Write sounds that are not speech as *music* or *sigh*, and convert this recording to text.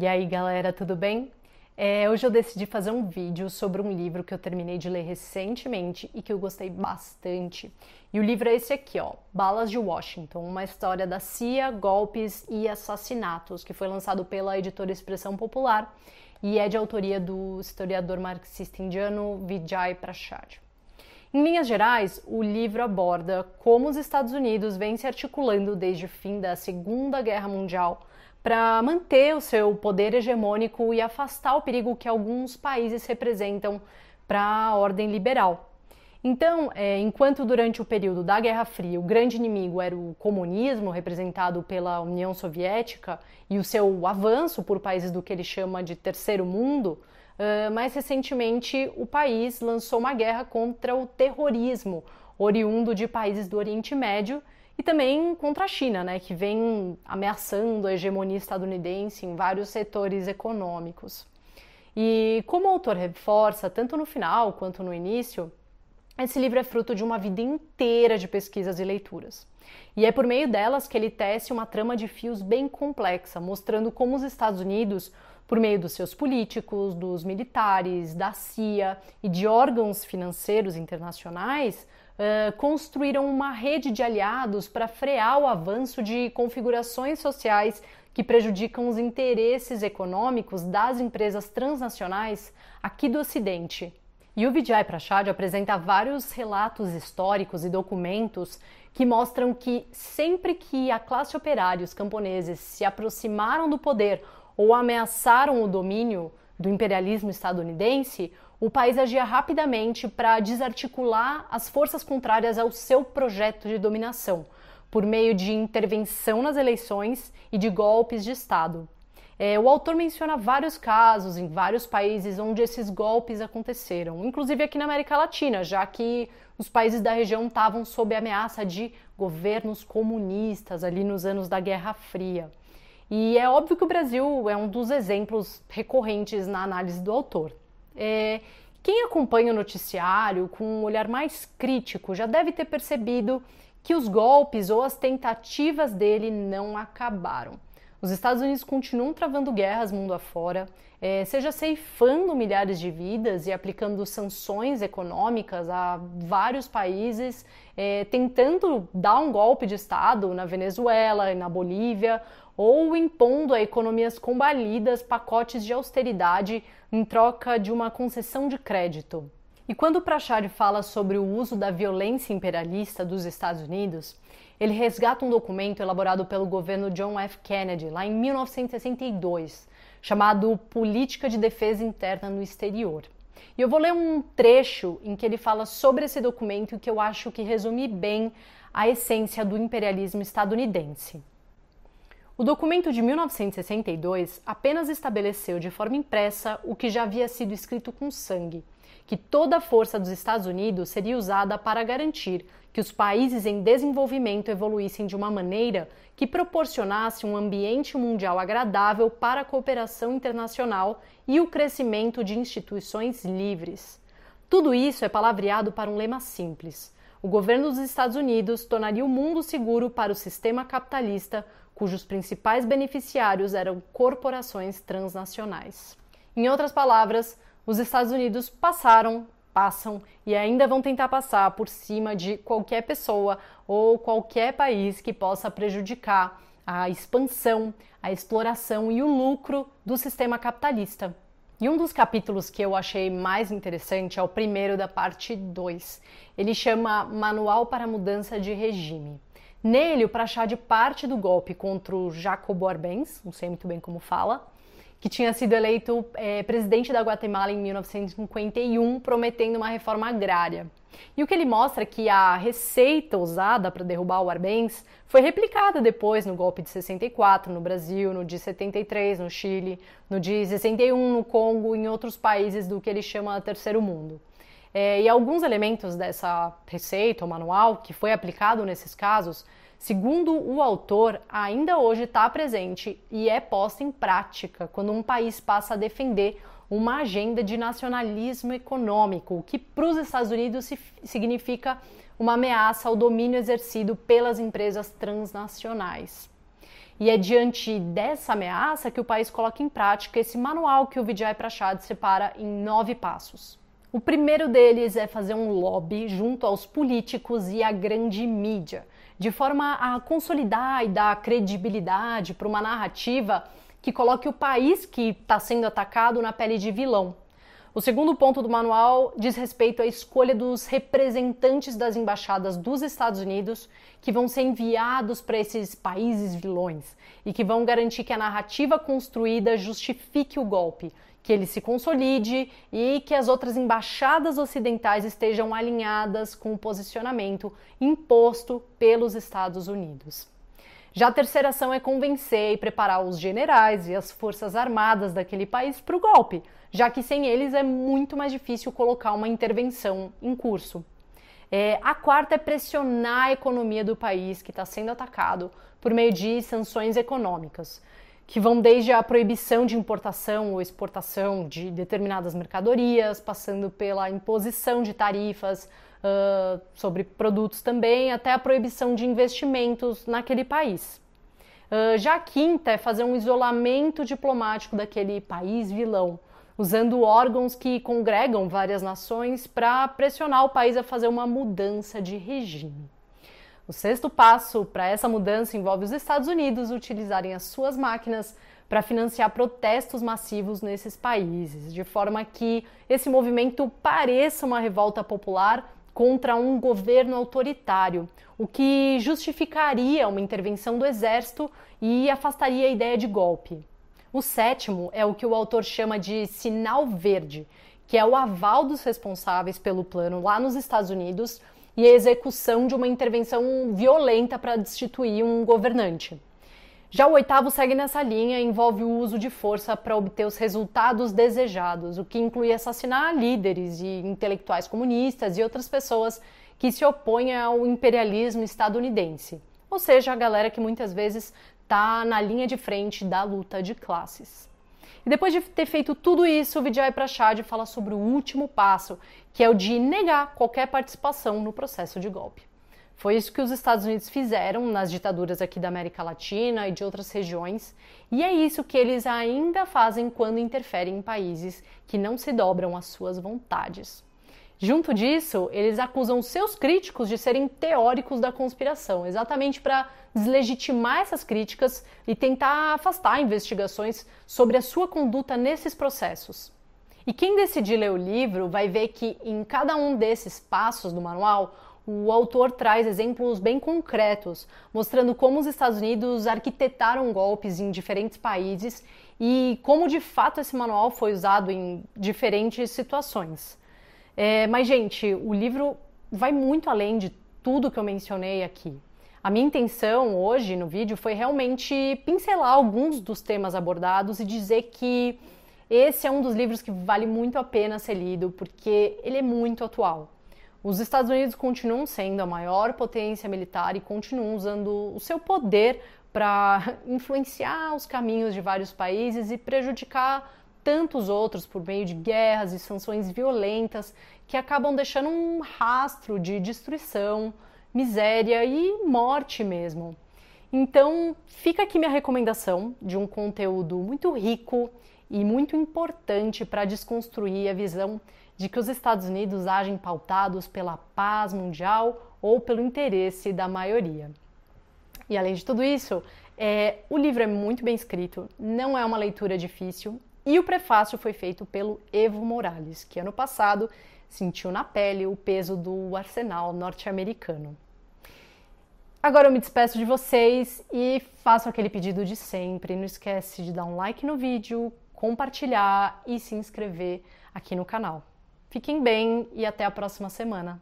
E aí galera, tudo bem? É, hoje eu decidi fazer um vídeo sobre um livro que eu terminei de ler recentemente e que eu gostei bastante. E o livro é esse aqui, ó, Balas de Washington, uma história da CIA, golpes e assassinatos, que foi lançado pela editora Expressão Popular e é de autoria do historiador marxista indiano Vijay Prashad. Em linhas gerais, o livro aborda como os Estados Unidos vêm se articulando desde o fim da Segunda Guerra Mundial para manter o seu poder hegemônico e afastar o perigo que alguns países representam para a ordem liberal. Então, é, enquanto durante o período da Guerra Fria o grande inimigo era o comunismo, representado pela União Soviética, e o seu avanço por países do que ele chama de terceiro mundo, uh, mais recentemente o país lançou uma guerra contra o terrorismo, oriundo de países do Oriente Médio e também contra a China, né, que vem ameaçando a hegemonia estadunidense em vários setores econômicos. E como o autor reforça, tanto no final quanto no início, esse livro é fruto de uma vida inteira de pesquisas e leituras. E é por meio delas que ele tece uma trama de fios bem complexa, mostrando como os Estados Unidos, por meio dos seus políticos, dos militares, da CIA e de órgãos financeiros internacionais, construíram uma rede de aliados para frear o avanço de configurações sociais que prejudicam os interesses econômicos das empresas transnacionais aqui do Ocidente. E o Vijay Prashad apresenta vários relatos históricos e documentos que mostram que sempre que a classe operária e os camponeses se aproximaram do poder ou ameaçaram o domínio do imperialismo estadunidense, o país agia rapidamente para desarticular as forças contrárias ao seu projeto de dominação, por meio de intervenção nas eleições e de golpes de Estado. É, o autor menciona vários casos em vários países onde esses golpes aconteceram, inclusive aqui na América Latina, já que os países da região estavam sob ameaça de governos comunistas ali nos anos da Guerra Fria. E é óbvio que o Brasil é um dos exemplos recorrentes na análise do autor. É, quem acompanha o noticiário com um olhar mais crítico já deve ter percebido que os golpes ou as tentativas dele não acabaram. Os Estados Unidos continuam travando guerras mundo afora, é, seja ceifando milhares de vidas e aplicando sanções econômicas a vários países, é, tentando dar um golpe de Estado na Venezuela e na Bolívia, ou impondo a economias combalidas pacotes de austeridade em troca de uma concessão de crédito. E quando Prachard fala sobre o uso da violência imperialista dos Estados Unidos, ele resgata um documento elaborado pelo governo John F. Kennedy lá em 1962, chamado Política de Defesa Interna no Exterior. E eu vou ler um trecho em que ele fala sobre esse documento que eu acho que resume bem a essência do imperialismo estadunidense. O documento de 1962 apenas estabeleceu de forma impressa o que já havia sido escrito com sangue, que toda a força dos Estados Unidos seria usada para garantir que os países em desenvolvimento evoluíssem de uma maneira que proporcionasse um ambiente mundial agradável para a cooperação internacional e o crescimento de instituições livres. Tudo isso é palavreado para um lema simples: o governo dos Estados Unidos tornaria o mundo seguro para o sistema capitalista cujos principais beneficiários eram corporações transnacionais. Em outras palavras, os Estados Unidos passaram, passam e ainda vão tentar passar por cima de qualquer pessoa ou qualquer país que possa prejudicar a expansão, a exploração e o lucro do sistema capitalista. E um dos capítulos que eu achei mais interessante é o primeiro da parte 2. Ele chama Manual para Mudança de Regime. Nele, o Prachad parte do golpe contra o Jacobo Arbenz, não sei muito bem como fala, que tinha sido eleito é, presidente da Guatemala em 1951, prometendo uma reforma agrária. E o que ele mostra é que a receita usada para derrubar o Arbenz foi replicada depois no golpe de 64 no Brasil, no de 73 no Chile, no de 61 no Congo em outros países do que ele chama terceiro mundo. É, e alguns elementos dessa receita ou manual que foi aplicado nesses casos, segundo o autor, ainda hoje está presente e é posta em prática quando um país passa a defender uma agenda de nacionalismo econômico, o que para os Estados Unidos significa uma ameaça ao domínio exercido pelas empresas transnacionais. E é diante dessa ameaça que o país coloca em prática esse manual que o Vijay Prashad separa em nove passos. O primeiro deles é fazer um lobby junto aos políticos e à grande mídia, de forma a consolidar e dar credibilidade para uma narrativa que coloque o país que está sendo atacado na pele de vilão. O segundo ponto do manual diz respeito à escolha dos representantes das embaixadas dos Estados Unidos que vão ser enviados para esses países vilões e que vão garantir que a narrativa construída justifique o golpe, que ele se consolide e que as outras embaixadas ocidentais estejam alinhadas com o posicionamento imposto pelos Estados Unidos. Já a terceira ação é convencer e preparar os generais e as forças armadas daquele país para o golpe, já que sem eles é muito mais difícil colocar uma intervenção em curso. É, a quarta é pressionar a economia do país que está sendo atacado por meio de sanções econômicas, que vão desde a proibição de importação ou exportação de determinadas mercadorias, passando pela imposição de tarifas uh, sobre produtos também, até a proibição de investimentos naquele país. Uh, já a quinta é fazer um isolamento diplomático daquele país vilão, usando órgãos que congregam várias nações para pressionar o país a fazer uma mudança de regime. O sexto passo para essa mudança envolve os Estados Unidos utilizarem as suas máquinas para financiar protestos massivos nesses países, de forma que esse movimento pareça uma revolta popular contra um governo autoritário, o que justificaria uma intervenção do exército e afastaria a ideia de golpe. O sétimo é o que o autor chama de sinal verde, que é o aval dos responsáveis pelo plano lá nos Estados Unidos e a execução de uma intervenção violenta para destituir um governante. Já o oitavo segue nessa linha e envolve o uso de força para obter os resultados desejados, o que inclui assassinar líderes e intelectuais comunistas e outras pessoas que se opõem ao imperialismo estadunidense, ou seja, a galera que muitas vezes está na linha de frente da luta de classes. E depois de ter feito tudo isso, o Vijay Prashad fala sobre o último passo, que é o de negar qualquer participação no processo de golpe. Foi isso que os Estados Unidos fizeram nas ditaduras aqui da América Latina e de outras regiões, e é isso que eles ainda fazem quando interferem em países que não se dobram às suas vontades. Junto disso, eles acusam seus críticos de serem teóricos da conspiração, exatamente para deslegitimar essas críticas e tentar afastar investigações sobre a sua conduta nesses processos. E quem decidir ler o livro vai ver que em cada um desses passos do manual, o autor traz exemplos bem concretos, mostrando como os Estados Unidos arquitetaram golpes em diferentes países e como de fato esse manual foi usado em diferentes situações. É, mas, gente, o livro vai muito além de tudo que eu mencionei aqui. A minha intenção hoje no vídeo foi realmente pincelar alguns dos temas abordados e dizer que esse é um dos livros que vale muito a pena ser lido porque ele é muito atual. Os Estados Unidos continuam sendo a maior potência militar e continuam usando o seu poder para *laughs* influenciar os caminhos de vários países e prejudicar tantos outros por meio de guerras e sanções violentas que acabam deixando um rastro de destruição, miséria e morte mesmo. Então, fica aqui minha recomendação de um conteúdo muito rico e muito importante para desconstruir a visão de que os Estados Unidos agem pautados pela paz mundial ou pelo interesse da maioria. E além de tudo isso, é, o livro é muito bem escrito, não é uma leitura difícil e o prefácio foi feito pelo Evo Morales, que ano passado sentiu na pele o peso do arsenal norte-americano. Agora eu me despeço de vocês e faço aquele pedido de sempre. Não esquece de dar um like no vídeo, compartilhar e se inscrever aqui no canal. Fiquem bem e até a próxima semana.